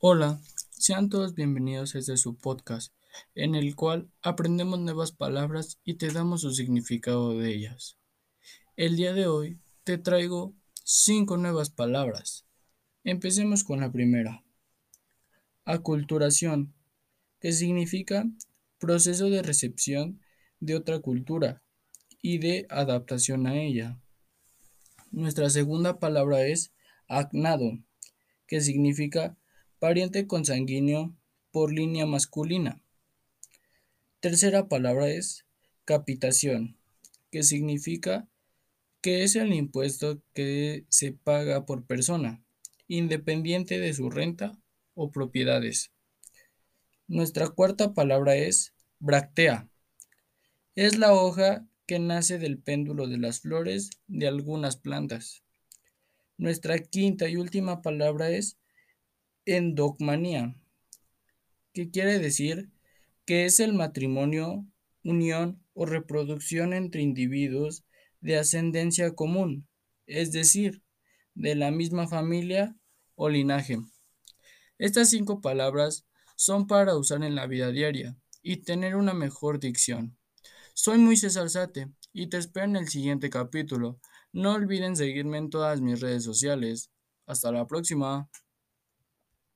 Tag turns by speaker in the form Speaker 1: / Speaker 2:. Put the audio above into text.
Speaker 1: Hola, sean todos bienvenidos a este su podcast, en el cual aprendemos nuevas palabras y te damos su significado de ellas. El día de hoy te traigo cinco nuevas palabras. Empecemos con la primera. Aculturación, que significa proceso de recepción de otra cultura y de adaptación a ella. Nuestra segunda palabra es agnado, que significa pariente consanguíneo por línea masculina. Tercera palabra es capitación, que significa que es el impuesto que se paga por persona, independiente de su renta o propiedades. Nuestra cuarta palabra es bractea. Es la hoja que nace del péndulo de las flores de algunas plantas. Nuestra quinta y última palabra es endogmanía, que quiere decir que es el matrimonio, unión o reproducción entre individuos de ascendencia común, es decir, de la misma familia o linaje. Estas cinco palabras son para usar en la vida diaria y tener una mejor dicción. Soy muy César Sate y te espero en el siguiente capítulo. No olviden seguirme en todas mis redes sociales. Hasta la próxima.